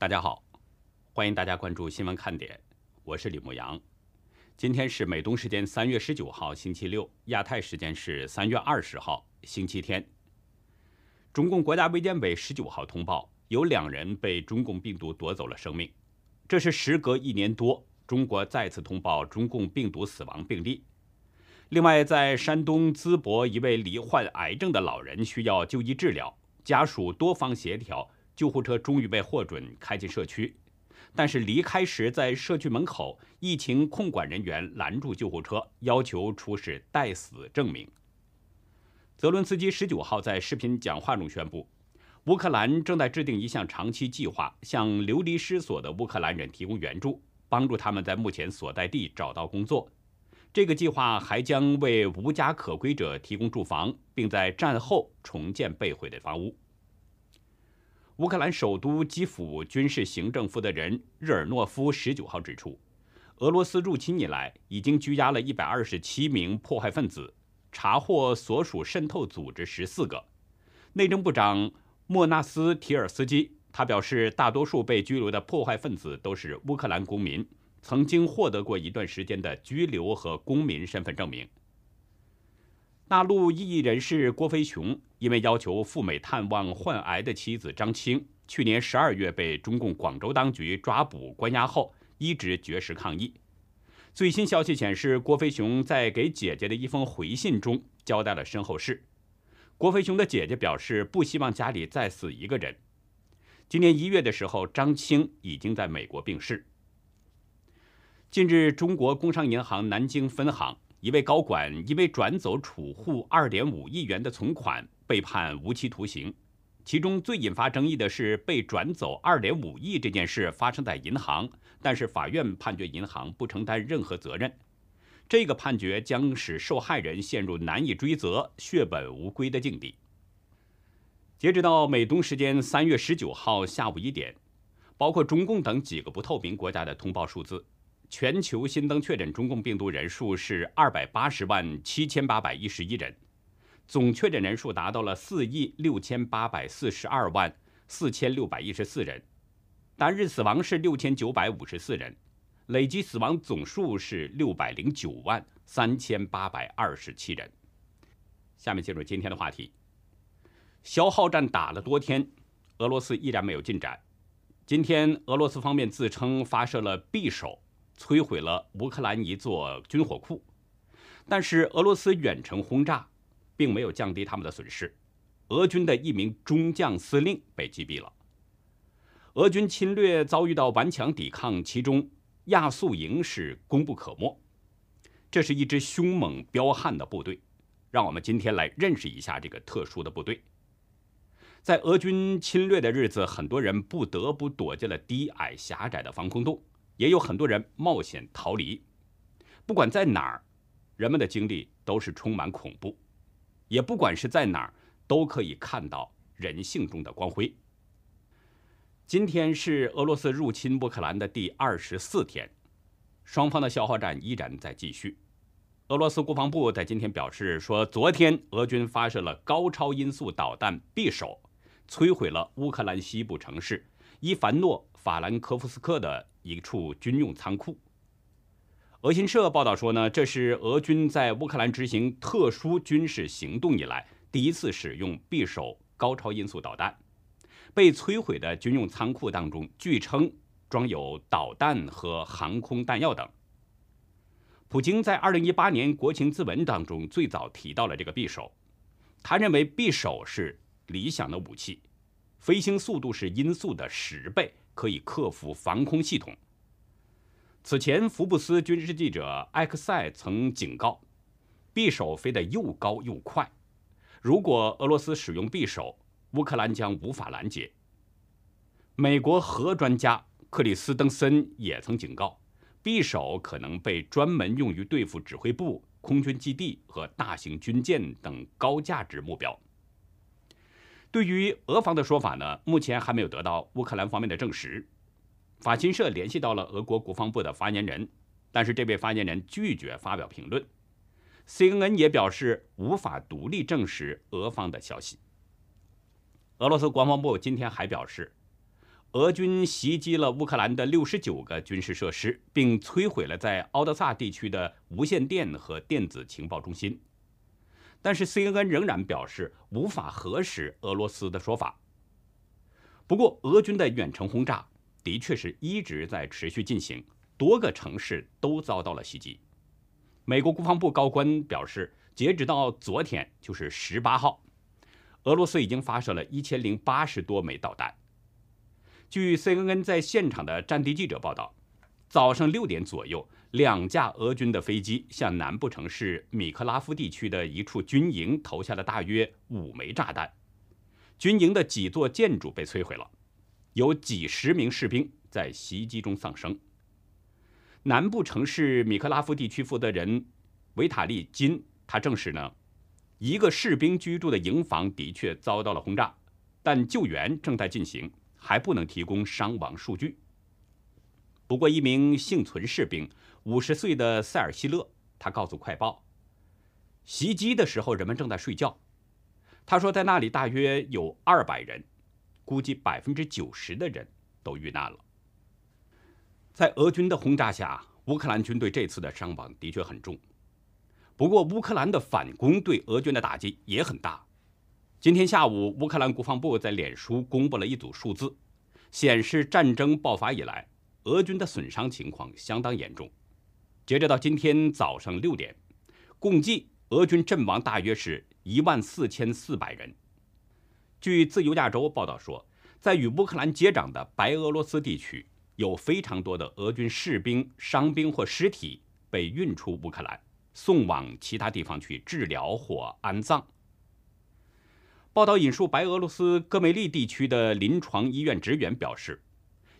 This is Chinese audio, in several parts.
大家好，欢迎大家关注新闻看点，我是李牧阳。今天是美东时间三月十九号星期六，亚太时间是三月二十号星期天。中共国家卫健委十九号通报，有两人被中共病毒夺走了生命，这是时隔一年多，中国再次通报中共病毒死亡病例。另外，在山东淄博，一位罹患癌症的老人需要就医治疗，家属多方协调，救护车终于被获准开进社区。但是离开时，在社区门口，疫情控管人员拦住救护车，要求出示待死证明。泽伦斯基十九号在视频讲话中宣布，乌克兰正在制定一项长期计划，向流离失所的乌克兰人提供援助，帮助他们在目前所在地找到工作。这个计划还将为无家可归者提供住房，并在战后重建被毁的房屋。乌克兰首都基辅军事行政负责人日尔诺夫十九号指出，俄罗斯入侵以来已经拘押了一百二十七名迫害分子，查获所属渗透组织十四个。内政部长莫纳斯提尔斯基他表示，大多数被拘留的破坏分子都是乌克兰公民。曾经获得过一段时间的居留和公民身份证明。大陆异议人士郭飞雄因为要求赴美探望患癌的妻子张青，去年十二月被中共广州当局抓捕关押后，一直绝食抗议。最新消息显示，郭飞雄在给姐姐的一封回信中交代了身后事。郭飞雄的姐姐表示不希望家里再死一个人。今年一月的时候，张青已经在美国病逝。近日，中国工商银行南京分行一位高管因为转走储户2.5亿元的存款，被判无期徒刑。其中最引发争议的是，被转走2.5亿这件事发生在银行，但是法院判决银行不承担任何责任。这个判决将使受害人陷入难以追责、血本无归的境地。截止到美东时间3月19号下午一点，包括中共等几个不透明国家的通报数字。全球新增确诊中共病毒人数是二百八十万七千八百一十一人，总确诊人数达到了四亿六千八百四十二万四千六百一十四人，单日死亡是六千九百五十四人，累计死亡总数是六百零九万三千八百二十七人。下面进入今天的话题，消耗战打了多天，俄罗斯依然没有进展。今天，俄罗斯方面自称发射了匕首。摧毁了乌克兰一座军火库，但是俄罗斯远程轰炸并没有降低他们的损失。俄军的一名中将司令被击毙了。俄军侵略遭遇到顽强抵抗，其中亚速营是功不可没。这是一支凶猛彪悍的部队，让我们今天来认识一下这个特殊的部队。在俄军侵略的日子，很多人不得不躲进了低矮狭窄的防空洞。也有很多人冒险逃离，不管在哪儿，人们的经历都是充满恐怖。也不管是在哪儿，都可以看到人性中的光辉。今天是俄罗斯入侵乌克兰的第二十四天，双方的消耗战依然在继续。俄罗斯国防部在今天表示说，昨天俄军发射了高超音速导弹匕首，摧毁了乌克兰西部城市伊凡诺法兰科夫斯克的。一处军用仓库。俄新社报道说呢，这是俄军在乌克兰执行特殊军事行动以来第一次使用匕首高超音速导弹。被摧毁的军用仓库当中，据称装有导弹和航空弹药等。普京在2018年国情咨文当中最早提到了这个匕首，他认为匕首是理想的武器，飞行速度是音速的十倍。可以克服防空系统。此前，福布斯军事记者埃克塞曾警告，匕首飞得又高又快，如果俄罗斯使用匕首，乌克兰将无法拦截。美国核专家克里斯登森也曾警告，匕首可能被专门用于对付指挥部、空军基地和大型军舰等高价值目标。对于俄方的说法呢，目前还没有得到乌克兰方面的证实。法新社联系到了俄国国防部的发言人，但是这位发言人拒绝发表评论。CNN 也表示无法独立证实俄方的消息。俄罗斯国防部今天还表示，俄军袭击了乌克兰的六十九个军事设施，并摧毁了在敖德萨地区的无线电和电子情报中心。但是 CNN 仍然表示无法核实俄罗斯的说法。不过，俄军的远程轰炸的确是一直在持续进行，多个城市都遭到了袭击。美国国防部高官表示，截止到昨天，就是十八号，俄罗斯已经发射了一千零八十多枚导弹。据 CNN 在现场的战地记者报道，早上六点左右，两架俄军的飞机向南部城市米克拉夫地区的一处军营投下了大约五枚炸弹，军营的几座建筑被摧毁了，有几十名士兵在袭击中丧生。南部城市米克拉夫地区负责人维塔利金他证实呢，一个士兵居住的营房的确遭到了轰炸，但救援正在进行。还不能提供伤亡数据。不过，一名幸存士兵，五十岁的塞尔希勒，他告诉《快报》，袭击的时候人们正在睡觉。他说，在那里大约有二百人，估计百分之九十的人都遇难了。在俄军的轰炸下，乌克兰军队这次的伤亡的确很重。不过，乌克兰的反攻对俄军的打击也很大。今天下午，乌克兰国防部在脸书公布了一组数字，显示战争爆发以来，俄军的损伤情况相当严重。截止到今天早上六点，共计俄军阵亡大约是一万四千四百人。据自由亚洲报道说，在与乌克兰接壤的白俄罗斯地区，有非常多的俄军士兵、伤兵或尸体被运出乌克兰，送往其他地方去治疗或安葬。报道引述白俄罗斯戈梅利地区的临床医院职员表示，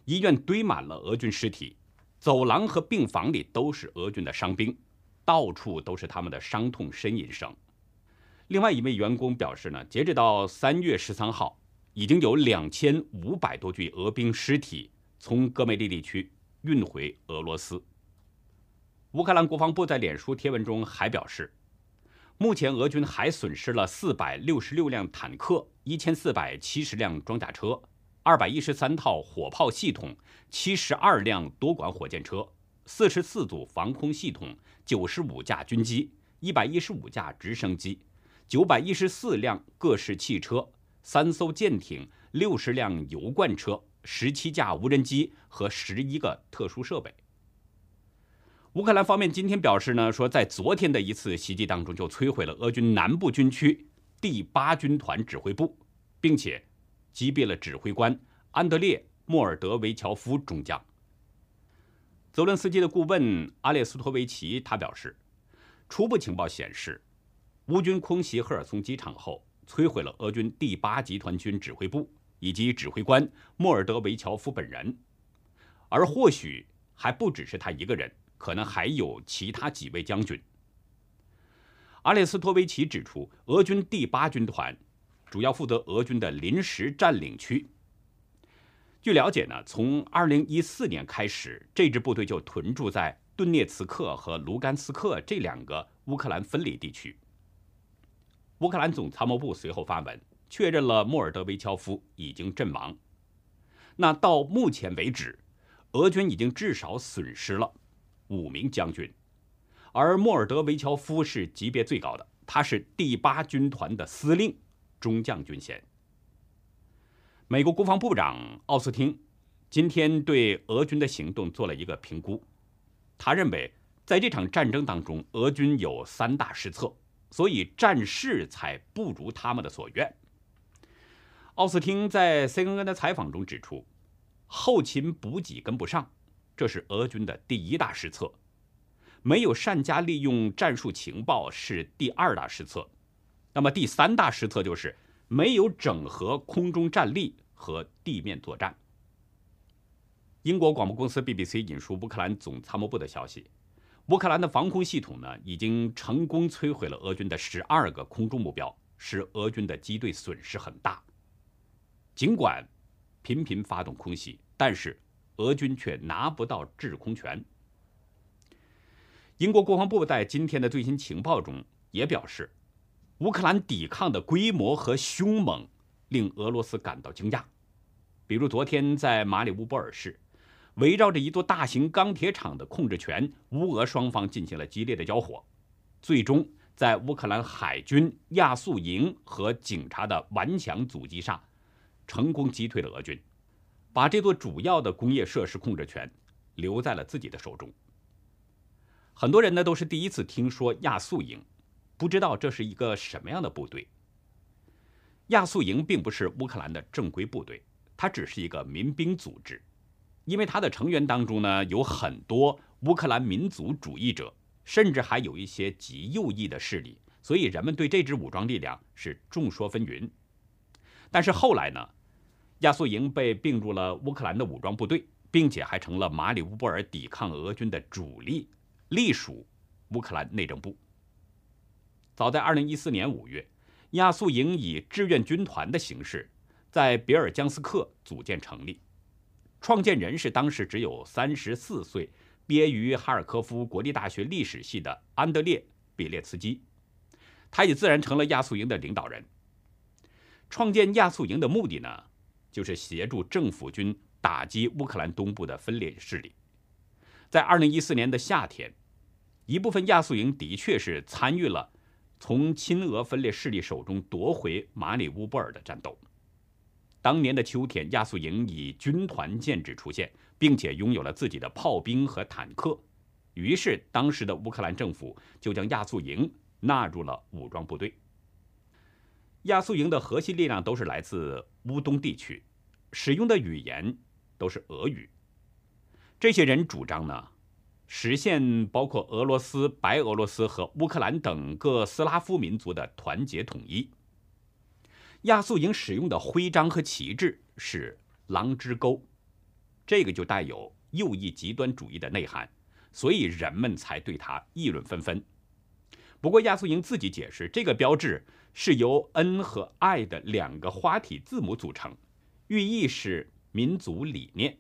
医院堆满了俄军尸体，走廊和病房里都是俄军的伤兵，到处都是他们的伤痛呻吟声。另外一位员工表示呢，截止到三月十三号，已经有两千五百多具俄兵尸体从戈梅利地区运回俄罗斯。乌克兰国防部在脸书贴文中还表示。目前，俄军还损失了四百六十六辆坦克、一千四百七十辆装甲车、二百一十三套火炮系统、七十二辆多管火箭车、四十四组防空系统、九十五架军机、一百一十五架直升机、九百一十四辆各式汽车、三艘舰艇、六十辆油罐车、十七架无人机和十一个特殊设备。乌克兰方面今天表示呢，说在昨天的一次袭击当中就摧毁了俄军南部军区第八军团指挥部，并且击毙了指挥官安德烈·莫尔德维乔夫中将。泽伦斯基的顾问阿列斯托维奇他表示，初步情报显示，乌军空袭赫尔松机场后，摧毁了俄军第八集团军指挥部以及指挥官莫尔德维乔夫本人，而或许还不只是他一个人。可能还有其他几位将军。阿列斯托维奇指出，俄军第八军团主要负责俄军的临时占领区。据了解呢，从2014年开始，这支部队就屯驻在顿涅茨克和卢甘斯克这两个乌克兰分离地区。乌克兰总参谋部随后发文确认了莫尔德维乔夫已经阵亡。那到目前为止，俄军已经至少损失了。五名将军，而莫尔德维乔夫是级别最高的，他是第八军团的司令，中将军衔。美国国防部长奥斯汀今天对俄军的行动做了一个评估，他认为在这场战争当中，俄军有三大失策，所以战事才不如他们的所愿。奥斯汀在 CNN 的采访中指出，后勤补给跟不上。这是俄军的第一大失策，没有善加利用战术情报是第二大失策，那么第三大失策就是没有整合空中战力和地面作战。英国广播公司 BBC 引述乌克兰总参谋部的消息，乌克兰的防空系统呢已经成功摧毁了俄军的十二个空中目标，使俄军的机队损失很大。尽管频频发动空袭，但是。俄军却拿不到制空权。英国国防部在今天的最新情报中也表示，乌克兰抵抗的规模和凶猛令俄罗斯感到惊讶。比如昨天在马里乌波尔市，围绕着一座大型钢铁厂的控制权，乌俄双方进行了激烈的交火，最终在乌克兰海军亚速营和警察的顽强阻击下，成功击退了俄军，把这座主要的工业设施控制权留在了自己的手中。很多人呢都是第一次听说亚速营，不知道这是一个什么样的部队。亚速营并不是乌克兰的正规部队。它只是一个民兵组织，因为它的成员当中呢有很多乌克兰民族主义者，甚至还有一些极右翼的势力，所以人们对这支武装力量是众说纷纭。但是后来呢，亚速营被并入了乌克兰的武装部队，并且还成了马里乌波尔抵抗俄军的主力，隶属乌克兰内政部。早在2014年5月，亚速营以志愿军团的形式。在别尔江斯克组建成立，创建人是当时只有三十四岁、毕业于哈尔科夫国立大学历史系的安德烈·比列茨基，他也自然成了亚速营的领导人。创建亚速营的目的呢，就是协助政府军打击乌克兰东部的分裂势力。在二零一四年的夏天，一部分亚速营的确是参与了从亲俄分裂势力手中夺回马里乌波尔的战斗。当年的秋天，亚速营以军团建制出现，并且拥有了自己的炮兵和坦克。于是，当时的乌克兰政府就将亚速营纳入了武装部队。亚速营的核心力量都是来自乌东地区，使用的语言都是俄语。这些人主张呢，实现包括俄罗斯、白俄罗斯和乌克兰等各斯拉夫民族的团结统一。亚速营使用的徽章和旗帜是狼之钩，这个就带有右翼极端主义的内涵，所以人们才对他议论纷纷。不过亚速营自己解释，这个标志是由 N 和 I 的两个花体字母组成，寓意是民族理念。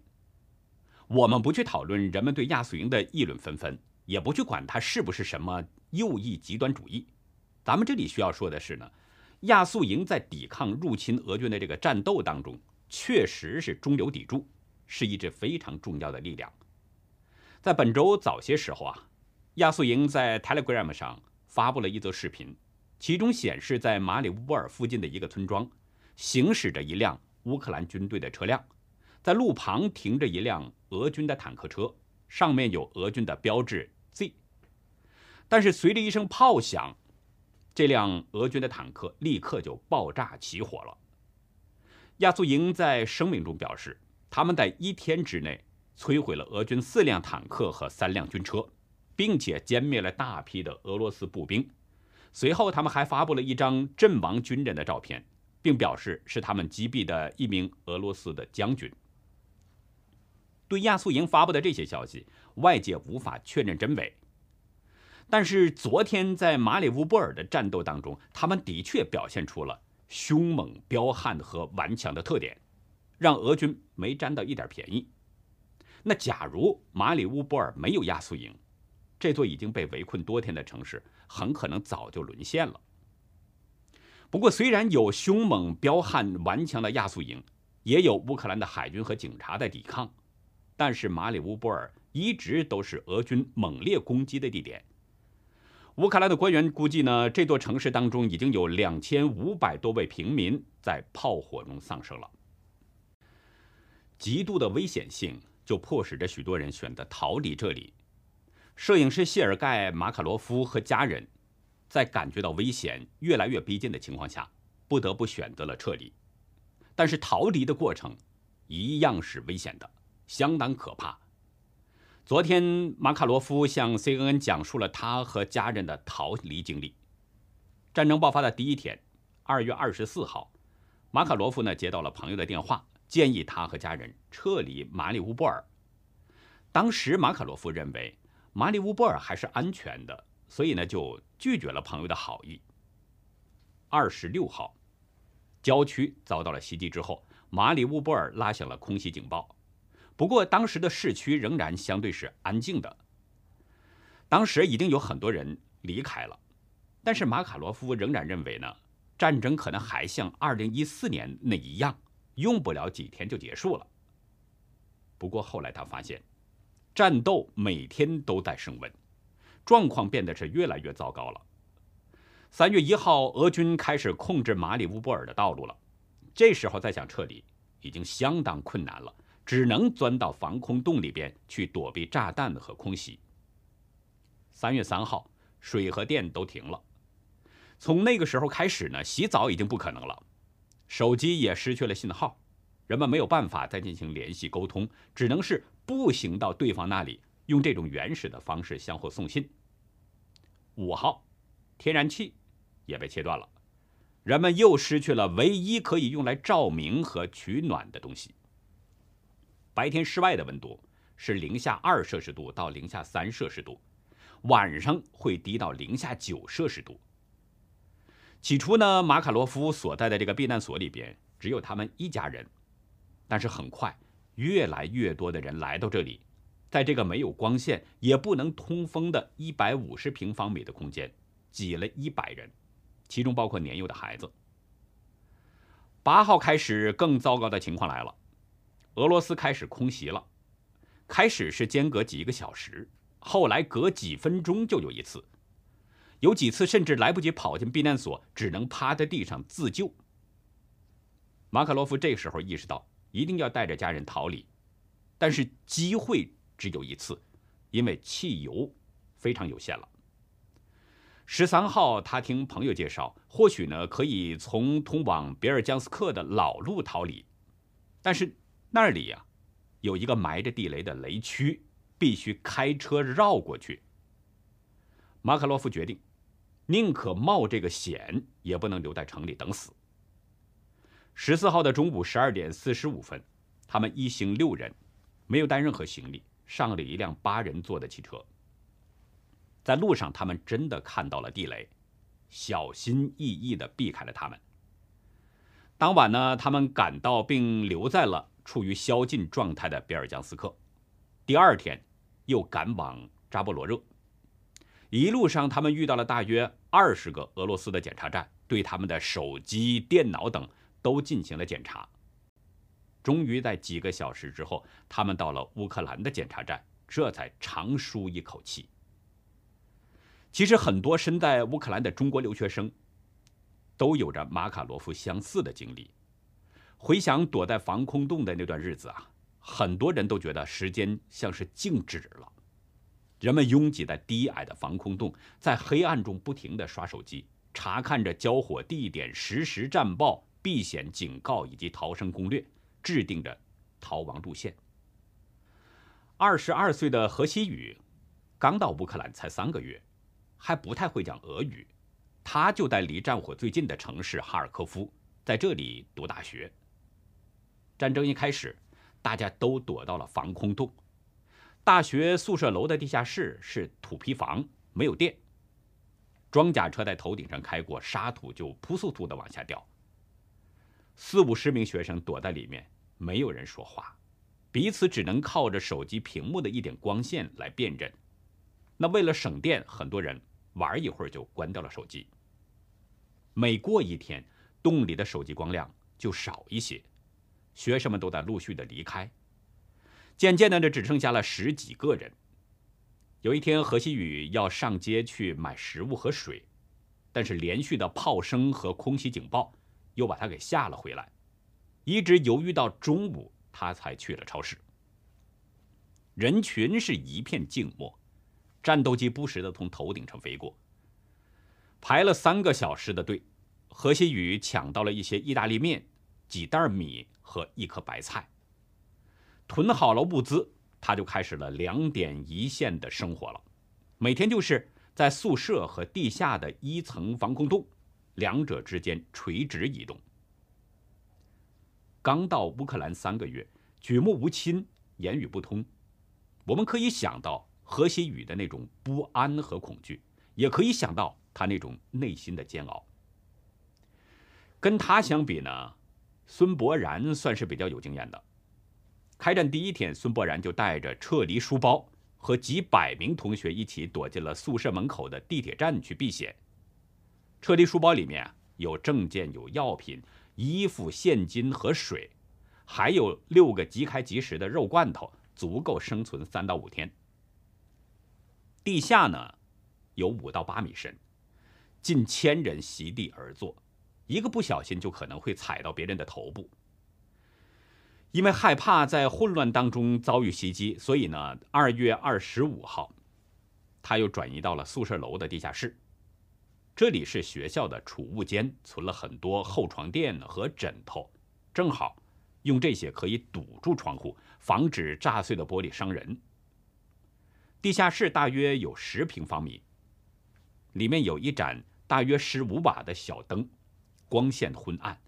我们不去讨论人们对亚速营的议论纷纷，也不去管它是不是什么右翼极端主义。咱们这里需要说的是呢。亚速营在抵抗入侵俄军的这个战斗当中，确实是中流砥柱，是一支非常重要的力量。在本周早些时候啊，亚速营在 Telegram 上发布了一则视频，其中显示在马里乌波尔附近的一个村庄，行驶着一辆乌克兰军队的车辆，在路旁停着一辆俄军的坦克车，上面有俄军的标志 Z，但是随着一声炮响。这辆俄军的坦克立刻就爆炸起火了。亚速营在声明中表示，他们在一天之内摧毁了俄军四辆坦克和三辆军车，并且歼灭了大批的俄罗斯步兵。随后，他们还发布了一张阵亡军人的照片，并表示是他们击毙的一名俄罗斯的将军。对亚速营发布的这些消息，外界无法确认真伪。但是昨天在马里乌波尔的战斗当中，他们的确表现出了凶猛、彪悍和顽强的特点，让俄军没占到一点便宜。那假如马里乌波尔没有亚速营，这座已经被围困多天的城市很可能早就沦陷了。不过，虽然有凶猛、彪悍、顽强的亚速营，也有乌克兰的海军和警察在抵抗，但是马里乌波尔一直都是俄军猛烈攻击的地点。乌克兰的官员估计呢，这座城市当中已经有两千五百多位平民在炮火中丧生了。极度的危险性就迫使着许多人选择逃离这里。摄影师谢尔盖·马卡罗夫和家人在感觉到危险越来越逼近的情况下，不得不选择了撤离。但是逃离的过程一样是危险的，相当可怕。昨天，马卡罗夫向 CNN 讲述了他和家人的逃离经历。战争爆发的第一天，二月二十四号，马卡罗夫呢接到了朋友的电话，建议他和家人撤离马里乌波尔。当时，马卡罗夫认为马里乌波尔还是安全的，所以呢就拒绝了朋友的好意。二十六号，郊区遭到了袭击之后，马里乌波尔拉响了空袭警报。不过，当时的市区仍然相对是安静的。当时已经有很多人离开了，但是马卡罗夫仍然认为呢，战争可能还像2014年那一样，用不了几天就结束了。不过后来他发现，战斗每天都在升温，状况变得是越来越糟糕了。三月一号，俄军开始控制马里乌波尔的道路了，这时候再想撤离已经相当困难了，只能钻到防空洞里边去躲避炸弹和空袭。三月三号，水和电都停了，从那个时候开始呢，洗澡已经不可能了，手机也失去了信号。人们没有办法再进行联系沟通，只能是步行到对方那里，用这种原始的方式相互送信。五号，天然气也被切断了，人们又失去了唯一可以用来照明和取暖的东西。白天室外的温度是零下二摄氏度到零下三摄氏度，晚上会低到零下九摄氏度。起初呢，马卡洛夫所在的这个避难所里边只有他们一家人。但是很快，越来越多的人来到这里，在这个没有光线也不能通风的一百五十平方米的空间，挤了一百人，其中包括年幼的孩子。八号开始，更糟糕的情况来了，俄罗斯开始空袭了。开始是间隔几个小时，后来隔几分钟就有一次，有几次甚至来不及跑进避难所，只能趴在地上自救。马卡洛夫这时候意识到。一定要带着家人逃离，但是机会只有一次，因为汽油非常有限了。十三号，他听朋友介绍，或许呢可以从通往别尔江斯克的老路逃离，但是那里呀有一个埋着地雷的雷区，必须开车绕过去。马卡洛夫决定，宁可冒这个险，也不能留在城里等死。十四号的中午十二点四十五分，他们一行六人，没有带任何行李，上了一辆八人座的汽车。在路上，他们真的看到了地雷，小心翼翼地避开了他们。当晚呢，他们赶到并留在了处于宵禁状态的别尔江斯克。第二天，又赶往扎波罗热。一路上，他们遇到了大约二十个俄罗斯的检查站，对他们的手机、电脑等。都进行了检查，终于在几个小时之后，他们到了乌克兰的检查站，这才长舒一口气。其实，很多身在乌克兰的中国留学生，都有着马卡罗夫相似的经历。回想躲在防空洞的那段日子啊，很多人都觉得时间像是静止了。人们拥挤在低矮的防空洞，在黑暗中不停地刷手机，查看着交火地点、实时战报。避险警告以及逃生攻略，制定着逃亡路线。二十二岁的何西宇刚到乌克兰才三个月，还不太会讲俄语。他就在离战火最近的城市哈尔科夫，在这里读大学。战争一开始，大家都躲到了防空洞。大学宿舍楼的地下室是土坯房，没有电。装甲车在头顶上开过，沙土就扑簌簌地往下掉。四五十名学生躲在里面，没有人说话，彼此只能靠着手机屏幕的一点光线来辨认。那为了省电，很多人玩一会儿就关掉了手机。每过一天，洞里的手机光亮就少一些，学生们都在陆续的离开。渐渐的，这只剩下了十几个人。有一天，何西宇要上街去买食物和水，但是连续的炮声和空袭警报。又把他给吓了回来，一直犹豫到中午，他才去了超市。人群是一片静默，战斗机不时的从头顶上飞过。排了三个小时的队，何西宇抢到了一些意大利面、几袋米和一颗白菜。囤好了物资，他就开始了两点一线的生活了。每天就是在宿舍和地下的一层防空洞。两者之间垂直移动。刚到乌克兰三个月，举目无亲，言语不通，我们可以想到何西宇的那种不安和恐惧，也可以想到他那种内心的煎熬。跟他相比呢，孙博然算是比较有经验的。开战第一天，孙博然就带着撤离书包，和几百名同学一起躲进了宿舍门口的地铁站去避险。撤离书包里面有证件、有药品、衣服、现金和水，还有六个即开即食的肉罐头，足够生存三到五天。地下呢，有五到八米深，近千人席地而坐，一个不小心就可能会踩到别人的头部。因为害怕在混乱当中遭遇袭击，所以呢，二月二十五号，他又转移到了宿舍楼的地下室。这里是学校的储物间，存了很多厚床垫和枕头，正好用这些可以堵住窗户，防止炸碎的玻璃伤人。地下室大约有十平方米，里面有一盏大约十五瓦的小灯，光线昏暗，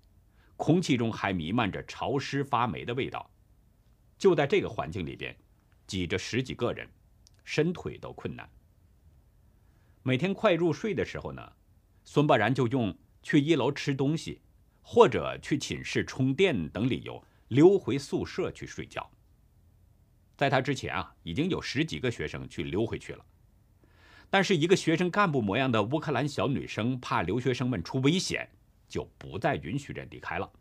空气中还弥漫着潮湿发霉的味道。就在这个环境里边，挤着十几个人，伸腿都困难。每天快入睡的时候呢？孙伯然就用去一楼吃东西，或者去寝室充电等理由溜回宿舍去睡觉。在他之前啊，已经有十几个学生去溜回去了，但是一个学生干部模样的乌克兰小女生怕留学生们出危险，就不再允许人离开了。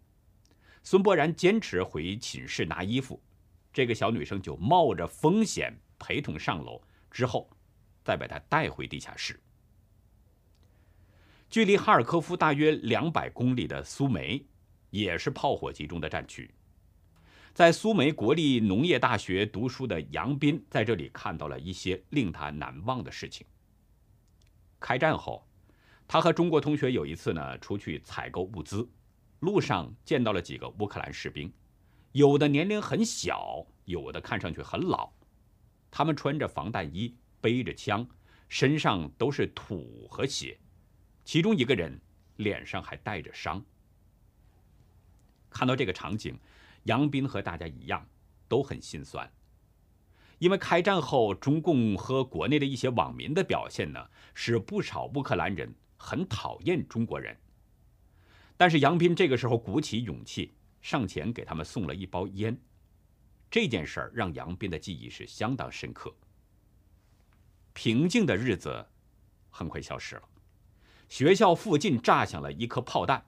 孙伯然坚持回寝室拿衣服，这个小女生就冒着风险陪同上楼，之后再把她带回地下室。距离哈尔科夫大约两百公里的苏梅，也是炮火集中的战区。在苏梅国立农业大学读书的杨斌，在这里看到了一些令他难忘的事情。开战后，他和中国同学有一次呢出去采购物资，路上见到了几个乌克兰士兵，有的年龄很小，有的看上去很老。他们穿着防弹衣，背着枪，身上都是土和血。其中一个人脸上还带着伤。看到这个场景，杨斌和大家一样都很心酸，因为开战后中共和国内的一些网民的表现呢，使不少乌克兰人很讨厌中国人。但是杨斌这个时候鼓起勇气上前给他们送了一包烟，这件事儿让杨斌的记忆是相当深刻。平静的日子很快消失了。学校附近炸响了一颗炮弹。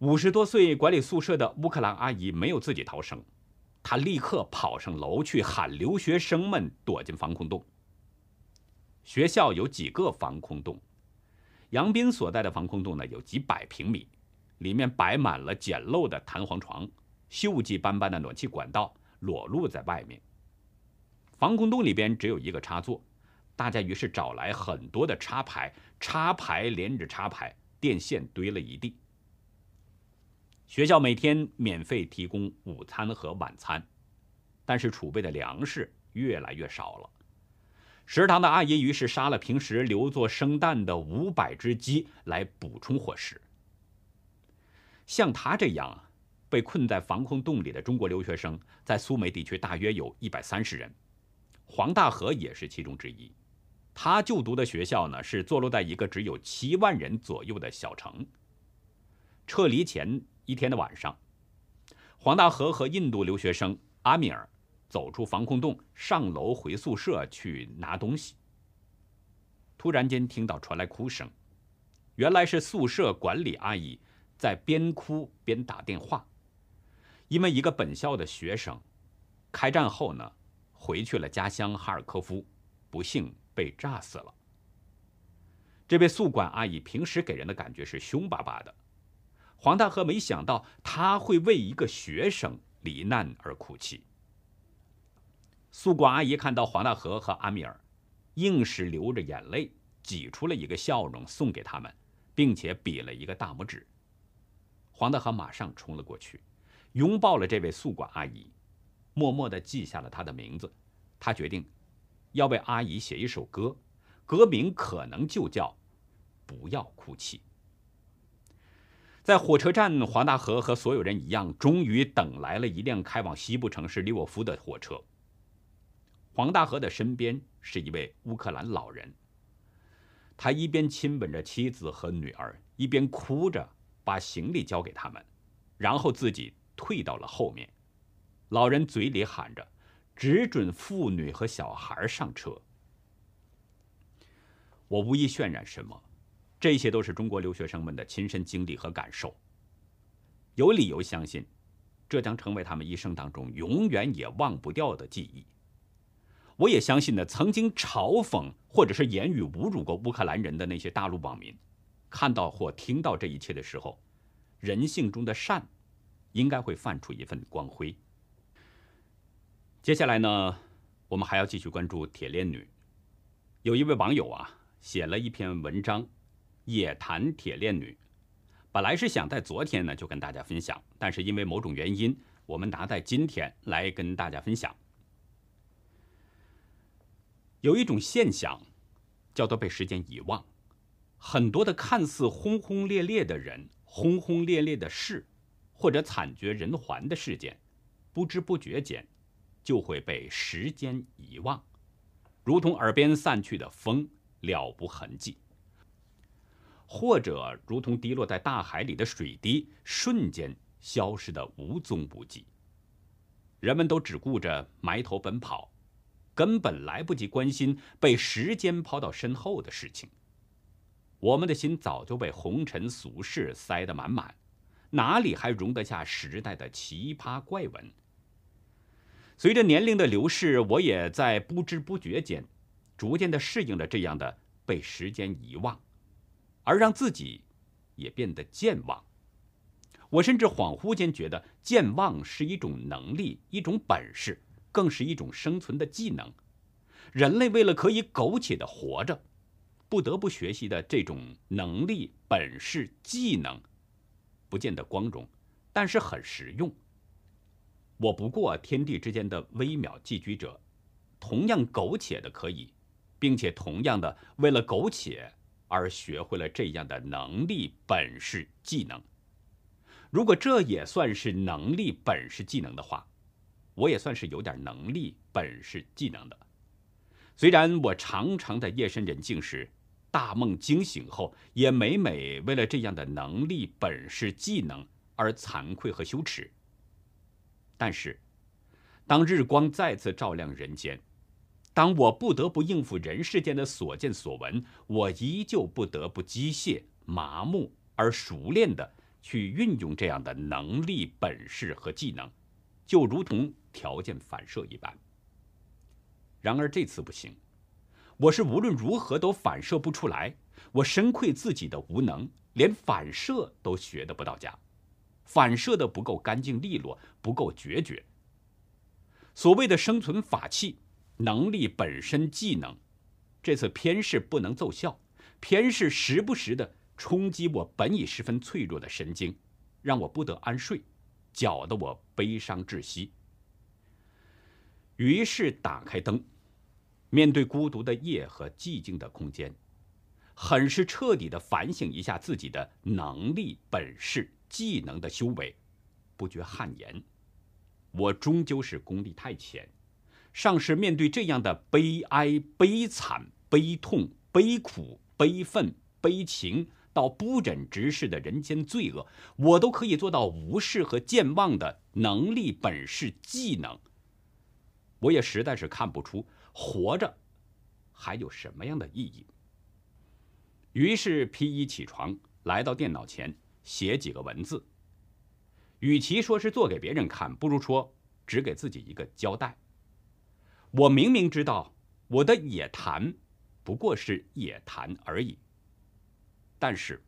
五十多岁管理宿舍的乌克兰阿姨没有自己逃生，她立刻跑上楼去喊留学生们躲进防空洞。学校有几个防空洞，杨斌所在的防空洞呢有几百平米，里面摆满了简陋的弹簧床，锈迹斑斑的暖气管道裸露在外面。防空洞里边只有一个插座。大家于是找来很多的插排，插排连着插排，电线堆了一地。学校每天免费提供午餐和晚餐，但是储备的粮食越来越少了。食堂的阿姨于是杀了平时留作生蛋的五百只鸡来补充伙食。像他这样被困在防空洞里的中国留学生，在苏梅地区大约有一百三十人，黄大河也是其中之一。他就读的学校呢，是坐落在一个只有七万人左右的小城。撤离前一天的晚上，黄大河和印度留学生阿米尔走出防空洞，上楼回宿舍去拿东西。突然间听到传来哭声，原来是宿舍管理阿姨在边哭边打电话，因为一个本校的学生开战后呢，回去了家乡哈尔科夫，不幸。被炸死了。这位宿管阿姨平时给人的感觉是凶巴巴的。黄大河没想到他会为一个学生罹难而哭泣。宿管阿姨看到黄大河和阿米尔，硬是流着眼泪挤出了一个笑容送给他们，并且比了一个大拇指。黄大河马上冲了过去，拥抱了这位宿管阿姨，默默地记下了她的名字。他决定。要为阿姨写一首歌，歌名可能就叫“不要哭泣”。在火车站，黄大河和所有人一样，终于等来了一辆开往西部城市利沃夫的火车。黄大河的身边是一位乌克兰老人，他一边亲吻着妻子和女儿，一边哭着把行李交给他们，然后自己退到了后面。老人嘴里喊着。只准妇女和小孩上车。我无意渲染什么，这些都是中国留学生们的亲身经历和感受。有理由相信，这将成为他们一生当中永远也忘不掉的记忆。我也相信呢，曾经嘲讽或者是言语侮辱过乌克兰人的那些大陆网民，看到或听到这一切的时候，人性中的善，应该会泛出一份光辉。接下来呢，我们还要继续关注铁链女。有一位网友啊，写了一篇文章，也谈铁链女。本来是想在昨天呢就跟大家分享，但是因为某种原因，我们拿在今天来跟大家分享。有一种现象，叫做被时间遗忘。很多的看似轰轰烈烈的人、轰轰烈烈的事，或者惨绝人寰的事件，不知不觉间就会被时间遗忘，如同耳边散去的风，了无痕迹；或者如同滴落在大海里的水滴，瞬间消失的无踪无迹。人们都只顾着埋头奔跑。根本来不及关心被时间抛到身后的事情。我们的心早就被红尘俗世塞得满满，哪里还容得下时代的奇葩怪闻？随着年龄的流逝，我也在不知不觉间，逐渐的适应了这样的被时间遗忘，而让自己也变得健忘。我甚至恍惚间觉得，健忘是一种能力，一种本事。更是一种生存的技能。人类为了可以苟且的活着，不得不学习的这种能力、本事、技能，不见得光荣，但是很实用。我不过天地之间的微渺寄居者，同样苟且的可以，并且同样的为了苟且而学会了这样的能力、本事、技能。如果这也算是能力、本事、技能的话。我也算是有点能力、本事、技能的。虽然我常常在夜深人静时大梦惊醒后，也每每为了这样的能力、本事、技能而惭愧和羞耻。但是，当日光再次照亮人间，当我不得不应付人世间的所见所闻，我依旧不得不机械、麻木而熟练的去运用这样的能力、本事和技能。就如同条件反射一般。然而这次不行，我是无论如何都反射不出来。我深愧自己的无能，连反射都学得不到家，反射的不够干净利落，不够决绝。所谓的生存法器、能力本身、技能，这次偏是不能奏效，偏是时不时的冲击我本已十分脆弱的神经，让我不得安睡。搅得我悲伤窒息。于是打开灯，面对孤独的夜和寂静的空间，很是彻底的反省一下自己的能力、本事、技能的修为，不觉汗颜。我终究是功力太浅，尚是面对这样的悲哀、悲惨、悲痛、悲苦、悲愤、悲情。到不忍直视的人间罪恶，我都可以做到无视和健忘的能力、本事、技能。我也实在是看不出活着还有什么样的意义。于是披衣起床，来到电脑前写几个文字。与其说是做给别人看，不如说只给自己一个交代。我明明知道我的野谈不过是野谈而已。但是，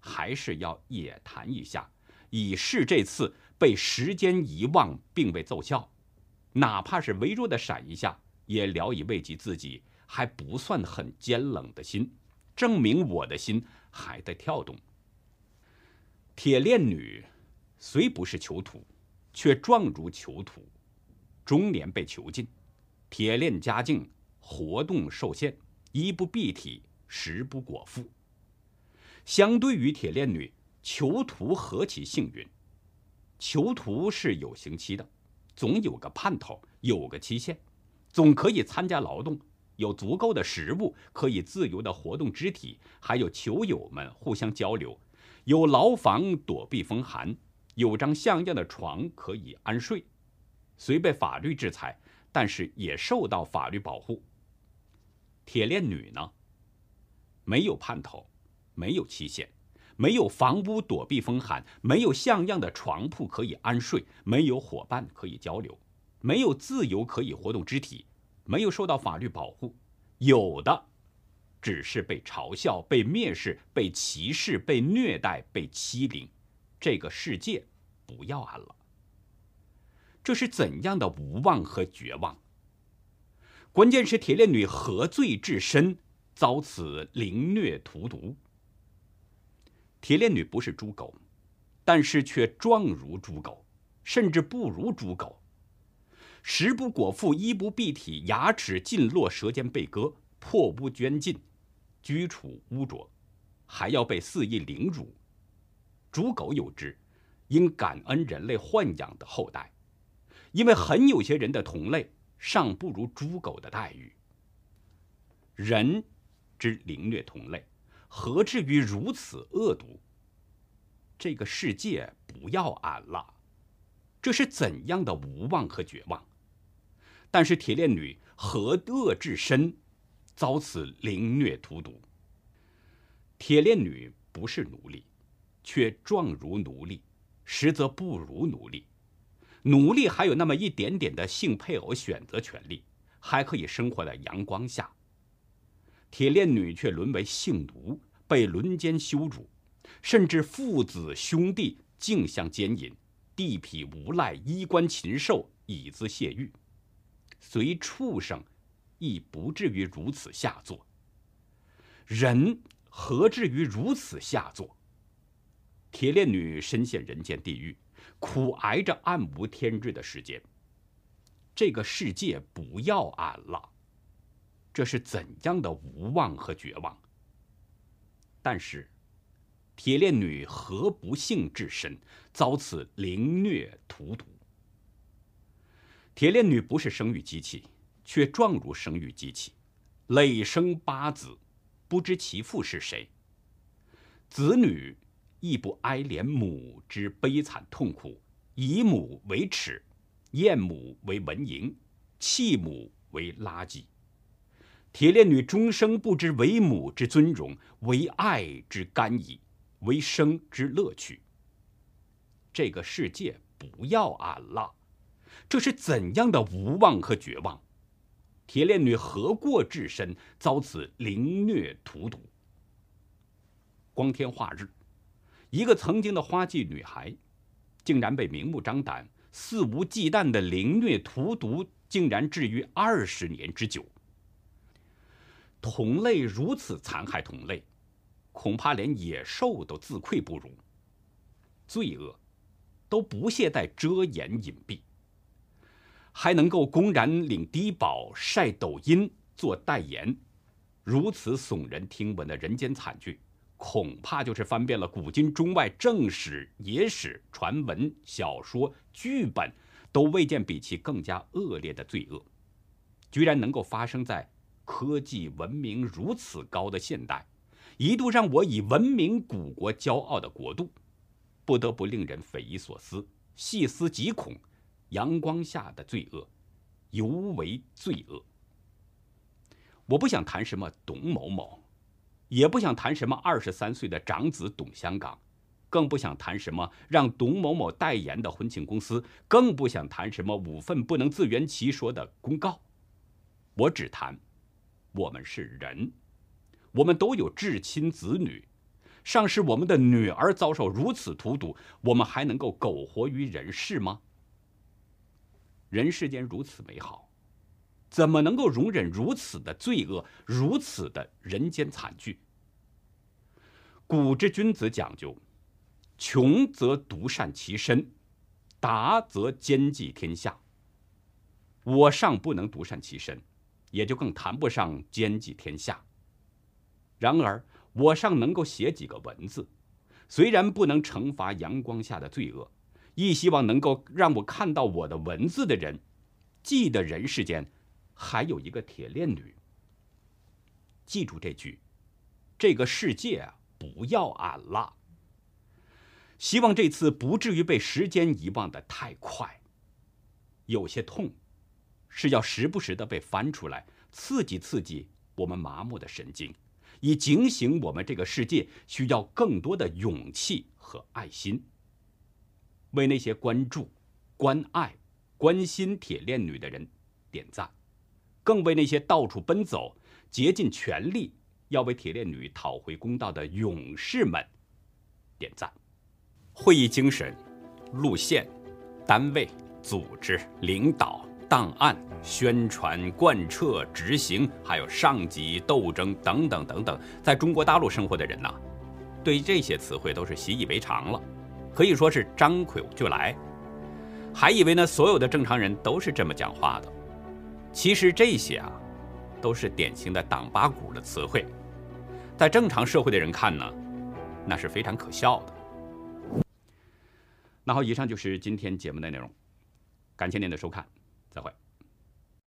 还是要也谈一下，以示这次被时间遗忘并未奏效，哪怕是微弱的闪一下，也聊以慰藉自己还不算很尖冷的心，证明我的心还在跳动。铁链女虽不是囚徒，却状如囚徒，终年被囚禁，铁链家境，活动受限，衣不蔽体，食不果腹。相对于铁链女，囚徒何其幸运！囚徒是有刑期的，总有个盼头，有个期限，总可以参加劳动，有足够的食物可以自由的活动肢体，还有囚友们互相交流，有牢房躲避风寒，有张像样的床可以安睡。虽被法律制裁，但是也受到法律保护。铁链女呢？没有盼头。没有期限，没有房屋躲避风寒，没有像样的床铺可以安睡，没有伙伴可以交流，没有自由可以活动肢体，没有受到法律保护，有的只是被嘲笑、被蔑视、被歧视、被虐待、被欺凌。这个世界不要安了。这是怎样的无望和绝望？关键是铁链女何罪至深，遭此凌虐荼毒。铁链女不是猪狗，但是却状如猪狗，甚至不如猪狗。食不果腹，衣不蔽体，牙齿尽落，舌尖被割，破屋捐尽，居处污浊，还要被肆意凌辱。猪狗有之，应感恩人类豢养的后代，因为很有些人的同类尚不如猪狗的待遇。人之凌虐同类。何至于如此恶毒？这个世界不要俺了，这是怎样的无望和绝望？但是铁链女何恶至深，遭此凌虐荼毒。铁链女不是奴隶，却状如奴隶，实则不如奴隶。奴隶还有那么一点点的性配偶选择权利，还可以生活在阳光下。铁链女却沦为性奴，被轮奸羞辱，甚至父子兄弟竞相奸淫，地痞无赖衣冠禽兽以资泄欲，随畜生亦不至于如此下作。人何至于如此下作？铁链女深陷人间地狱，苦挨着暗无天日的时间。这个世界不要俺了。这是怎样的无望和绝望？但是，铁链女何不幸至深，遭此凌虐荼毒？铁链女不是生育机器，却状如生育机器，累生八子，不知其父是谁。子女亦不哀怜母之悲惨痛苦，以母为耻，厌母为蚊蝇，弃母为垃圾。铁链女终生不知为母之尊荣，为爱之甘饴，为生之乐趣。这个世界不要俺了，这是怎样的无望和绝望？铁链女何过至深，遭此凌虐荼毒？光天化日，一个曾经的花季女孩，竟然被明目张胆、肆无忌惮的凌虐荼毒，竟然至于二十年之久。同类如此残害同类，恐怕连野兽都自愧不如。罪恶都不懈怠遮掩隐蔽，还能够公然领低保、晒抖音做代言，如此耸人听闻的人间惨剧，恐怕就是翻遍了古今中外正史、野史、传闻、小说、剧本，都未见比其更加恶劣的罪恶，居然能够发生在。科技文明如此高的现代，一度让我以文明古国骄傲的国度，不得不令人匪夷所思、细思极恐。阳光下的罪恶，尤为罪恶。我不想谈什么董某某，也不想谈什么二十三岁的长子董香港，更不想谈什么让董某某代言的婚庆公司，更不想谈什么五份不能自圆其说的公告。我只谈。我们是人，我们都有至亲子女，尚是我们的女儿遭受如此荼毒，我们还能够苟活于人世吗？人世间如此美好，怎么能够容忍如此的罪恶，如此的人间惨剧？古之君子讲究，穷则独善其身，达则兼济天下。我尚不能独善其身。也就更谈不上兼济天下。然而，我尚能够写几个文字，虽然不能惩罚阳光下的罪恶，亦希望能够让我看到我的文字的人，记得人世间还有一个铁链女。记住这句：这个世界不要俺了。希望这次不至于被时间遗忘的太快。有些痛。是要时不时的被翻出来，刺激刺激我们麻木的神经，以警醒我们这个世界需要更多的勇气和爱心。为那些关注、关爱、关心铁链女的人点赞，更为那些到处奔走、竭尽全力要为铁链女讨回公道的勇士们点赞。会议精神、路线、单位、组织、领导。档案、宣传、贯彻、执行，还有上级斗争等等等等，在中国大陆生活的人呐，对这些词汇都是习以为常了，可以说是张口就来，还以为呢所有的正常人都是这么讲话的。其实这些啊，都是典型的党八股的词汇，在正常社会的人看呢，那是非常可笑的。那好，以上就是今天节目的内容，感谢您的收看。再会。